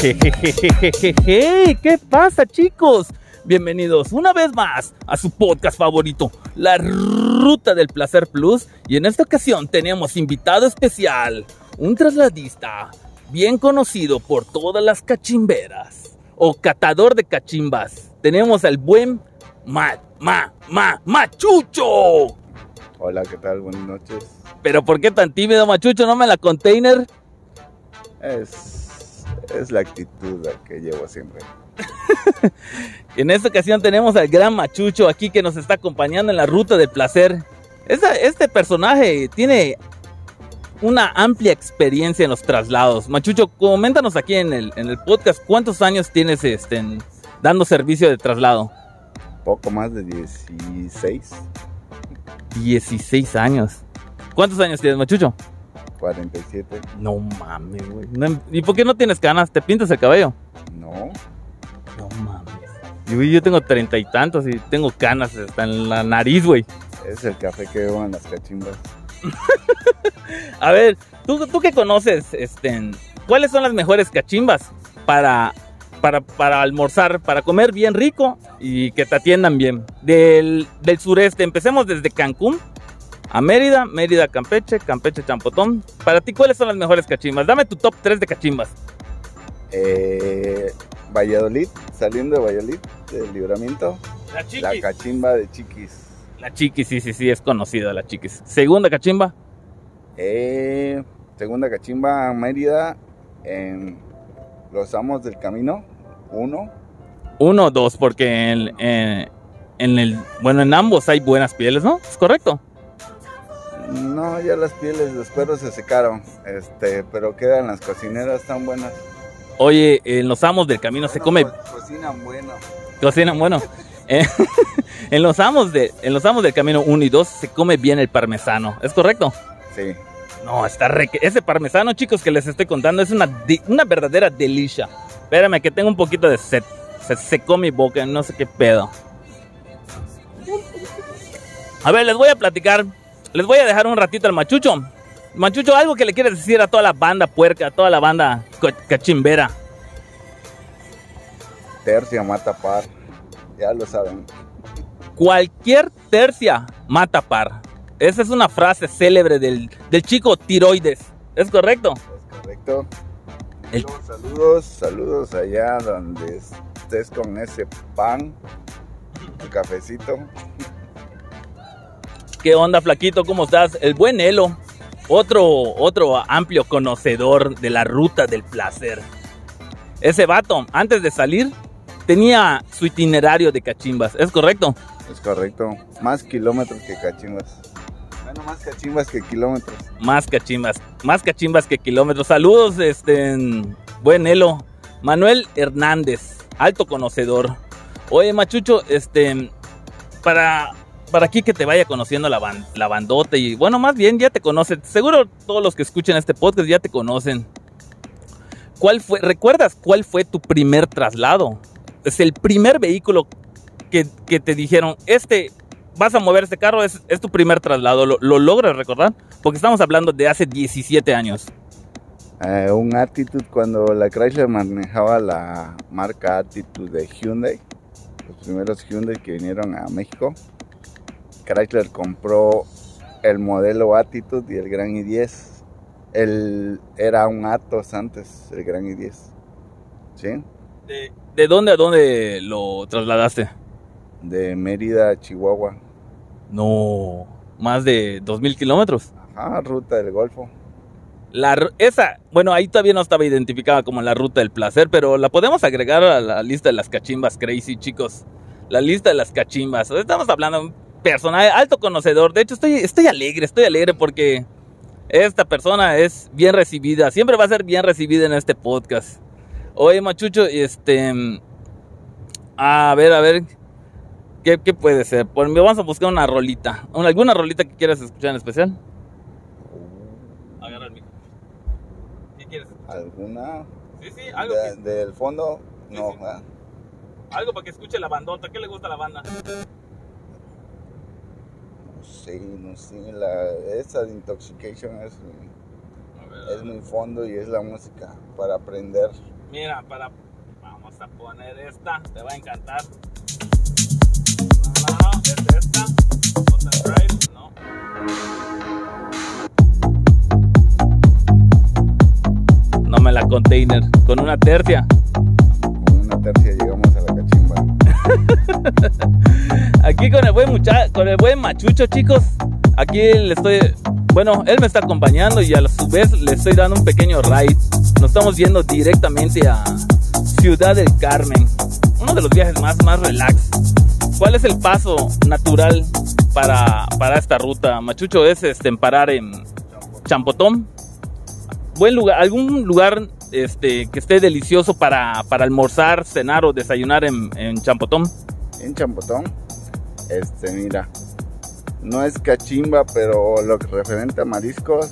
Jejejejejeje, ¿qué pasa chicos? Bienvenidos una vez más a su podcast favorito, La Ruta del Placer Plus. Y en esta ocasión tenemos invitado especial, un trasladista bien conocido por todas las cachimberas o catador de cachimbas. Tenemos al buen Ma, Ma, Ma, Machucho. Hola, ¿qué tal? Buenas noches. Pero ¿por qué tan tímido, Machucho? ¿No me la container? Es, es la actitud la que llevo siempre. En esta ocasión tenemos al gran Machucho aquí que nos está acompañando en la ruta del placer. Esta- este personaje tiene una amplia experiencia en los traslados. Machucho, coméntanos aquí en el, en el podcast cuántos años tienes este, en- dando servicio de traslado. Poco más de 16, 16 años. ¿Cuántos años tienes, Machucho? 47. No mames, güey. No- ¿Y por qué no tienes canas? ¿Te pintas el cabello? No, No mames. Y, güey, yo tengo treinta y tantos y tengo canas hasta en la nariz, güey. es el café que bebo en las cachimbas. A ver, ¿tú, tú qué conoces, este, ¿cuáles son las mejores cachimbas para, para, para almorzar, para comer bien rico y que te atiendan bien? Del, del sureste, empecemos desde Cancún a Mérida, Mérida, Campeche, Campeche, Champotón. Para ti, ¿cuáles son las mejores cachimbas? Dame tu top 3 de cachimbas. Eh, Valladolid, saliendo de Valladolid, del libramiento, La la cachimba de Chiquis. La chiquis, sí, sí, sí, es conocida la chiquis. Segunda cachimba, Eh, segunda cachimba, Mérida, en Los Amos del Camino, uno. uno o dos, porque en, en- en el, bueno, en ambos hay buenas pieles, ¿no? ¿Es correcto? No, ya las pieles, los cueros se secaron, este, pero quedan las cocineras tan buenas. Oye, en los amos del camino se come, co- Cocinan bueno. cocinan, bueno, eh, en los amos de, en los amos del camino 1 y 2 se come bien el parmesano, ¿es correcto? Sí. No, está re, ese parmesano, chicos, que les estoy contando es una, de- una verdadera delicia. Espérame, que tengo un poquito de sed, se secó mi boca, no sé qué pedo. A ver, les voy a platicar, les voy a dejar un ratito al machucho. Machucho, algo que le quieres decir a toda la banda puerca, a toda la banda cachimbera. Tercia mata par. Ya lo saben. Cualquier tercia mata par. Esa es una frase célebre del, del chico tiroides. ¿Es correcto? Es correcto. El- Saludos, saludos allá donde estés con ese pan, tu cafecito. ¿Qué onda, flaquito? ¿Cómo estás? El buen Elo. Otro, otro amplio conocedor de la ruta del placer. Ese vato, antes de salir, tenía su itinerario de cachimbas. ¿Es correcto? Es correcto. Más kilómetros que cachimbas. Bueno, más cachimbas que kilómetros. Más cachimbas. Más cachimbas que kilómetros. Saludos, este. Buen Elo. Manuel Hernández. Alto conocedor. Oye, Machucho, este. Para. Para aquí que te vaya conociendo la, ban- la bandota y bueno, más bien ya te conocen. Seguro todos los que escuchen este podcast ya te conocen. ¿Cuál fue? ¿Recuerdas cuál fue tu primer traslado? Es el primer vehículo que, que te dijeron, este, vas a mover este carro, es, es tu primer traslado. ¿Lo, lo logras recordar? Porque estamos hablando de hace 17 años. Eh, un Attitude cuando la Chrysler manejaba la marca Attitude de Hyundai. Los primeros Hyundai que vinieron a México. Chrysler compró el modelo Attitude y el Gran i10. El, era un Atos antes, el Gran i10. ¿Sí? ¿De, de dónde a dónde lo trasladaste? De Mérida a Chihuahua. No, más de 2.000 kilómetros. Ajá, ruta del Golfo. La, esa, bueno, ahí todavía no estaba identificada como la ruta del placer, pero la podemos agregar a la lista de las cachimbas crazy, chicos. La lista de las cachimbas. Estamos hablando personaje alto conocedor. De hecho, estoy, estoy alegre, estoy alegre porque esta persona es bien recibida. Siempre va a ser bien recibida en este podcast. Oye, Machucho, este. A ver, a ver. ¿Qué, qué puede ser? Pues vamos a buscar una rolita. ¿Alguna rolita que quieras escuchar en especial? Agarra el micro. ¿Qué quieres? ¿Alguna? Sí, sí, De- del fondo, no. Sí, sí. ¿verdad? algo para que escuche la bandota. ¿Qué le gusta a la banda? No sé. La, esa de Intoxication es, ver, es muy fondo y es la música para aprender. Mira, para. Vamos a poner esta. Te va a encantar. No, no, no. Es esta. Button drive. No. No me la container. Con una tercia. Con una tercia llegamos a la cachimba. Aquí con el buen muchacho, con el buen machucho, chicos. Aquí le estoy. Bueno, él me está acompañando y a su vez le estoy dando un pequeño ride. Nos estamos yendo directamente a Ciudad del Carmen. Uno de los viajes más, más relax. ¿Cuál es el paso natural para, para esta ruta? Machucho es este, parar en Champotón. Buen lugar, algún lugar este, que esté delicioso para, para almorzar, cenar o desayunar en, en Champotón. En Champotón, este, mira, no es cachimba, pero lo que referente a mariscos,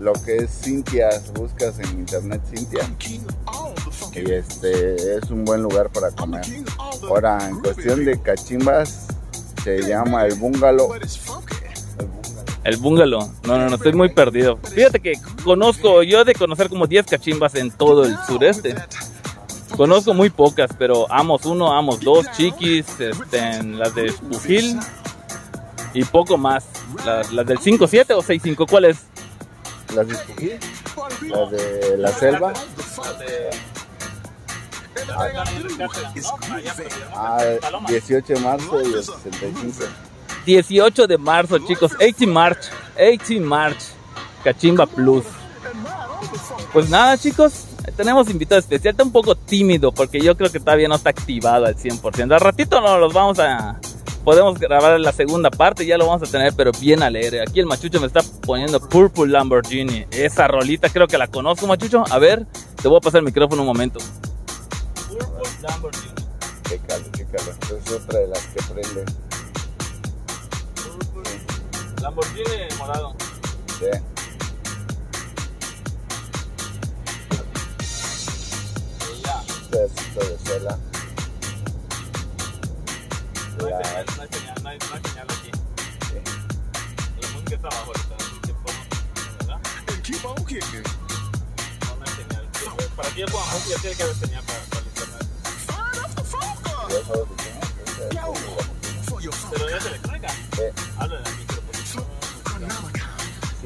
lo que es Cintia, buscas en internet Cintia. Y este es un buen lugar para comer. Ahora, en cuestión de cachimbas, se llama el bungalow. El bungalow. No, no, no, estoy muy perdido. Fíjate que conozco, yo he de conocer como 10 cachimbas en todo el sureste. Conozco muy pocas, pero amos uno, amos dos, chiquis, este, las de Bujil y poco más. Las, las del 5-7 o 6-5, ¿cuál es? Las de Bujil, las de la selva. Ah, 18 de marzo y el 65. 18 de marzo, chicos. 18 March. 18 March. Cachimba Plus. Pues nada, chicos. Tenemos invitado especial. Está un poco tímido porque yo creo que todavía no está activado al 100%. Al ratito no los vamos a. Podemos grabar la segunda parte, ya lo vamos a tener, pero bien alegre. Aquí el machucho me está poniendo Purple Lamborghini. Esa rolita creo que la conozco, machucho. A ver, te voy a pasar el micrófono un momento. Purple Lamborghini. Chécalo, chécalo. Es otra de las que prende. Lamborghini morado. Sí. Pedacito de suela. No hay señal, no hay señal, no hay, no hay señal aquí. La música está abajo ahorita, así que pongo, ¿verdad? No, no hay señal. Para ponga música tiene que haber señal para, para el internet. ya Pero ya es electrónica. Sí, Habla de la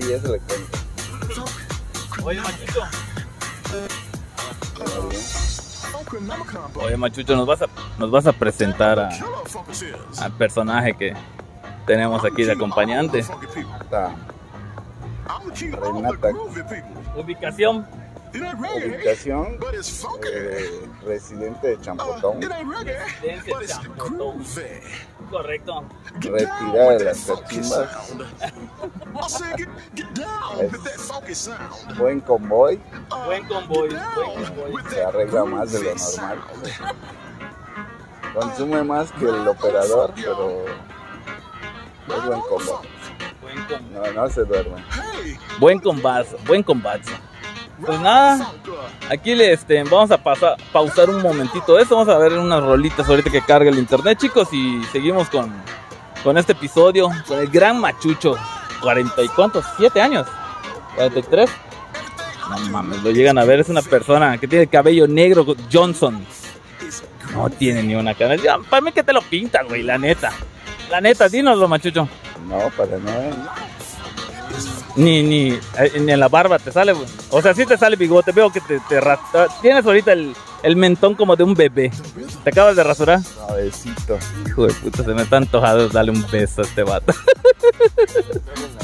sí, es electrónica. Oye, Machucho. Muy bien. Oye, Machucho, nos vas a, nos vas a presentar a- al personaje que tenemos aquí de acompañante. Renata. Ubicación. Ubicación, eh, residente de Champotón, Champotón. Correcto. retirada de las cachimbas, buen convoy, Buen convoy, buen convoy. se arregla más de lo normal. Consume más que el operador, pero es buen convoy. No, no se duerme. Buen combate, buen combate. Pues nada, aquí le este, vamos a pausar un momentito eso, vamos a ver unas rolitas ahorita que carga el internet, chicos, y seguimos con, con este episodio, con el gran machucho, 40 y cuántos, 7 años, 43. No mames, lo llegan a ver, es una persona que tiene el cabello negro, Johnson. No tiene ni una cara. Para mí que te lo pintas, güey, la neta. La neta, dínoslo, machucho. No, para nada. Ni, ni, eh, ni en la barba te sale, güey. O sea, sí te sale bigote. Veo que te, te ras- ah, Tienes ahorita el, el mentón como de un bebé. ¿Te acabas de rasurar? Suavecito. Hijo de puta, se me está antojado darle un beso a este vato.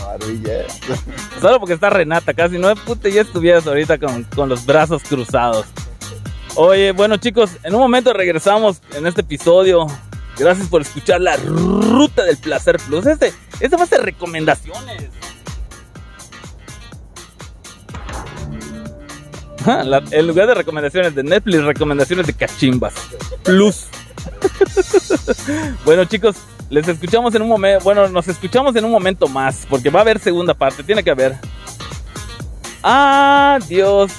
Barbilla. Solo porque está Renata, casi no puta, ya estuvieras ahorita con, con los brazos cruzados. Oye, bueno chicos, en un momento regresamos en este episodio. Gracias por escuchar la ruta del placer plus. Este, este va a ser recomendaciones. la- en lugar de recomendaciones de Netflix, recomendaciones de cachimbas. Plus. bueno chicos, les escuchamos en un momento. Bueno, nos escuchamos en un momento más. Porque va a haber segunda parte. Tiene que haber. Adiós.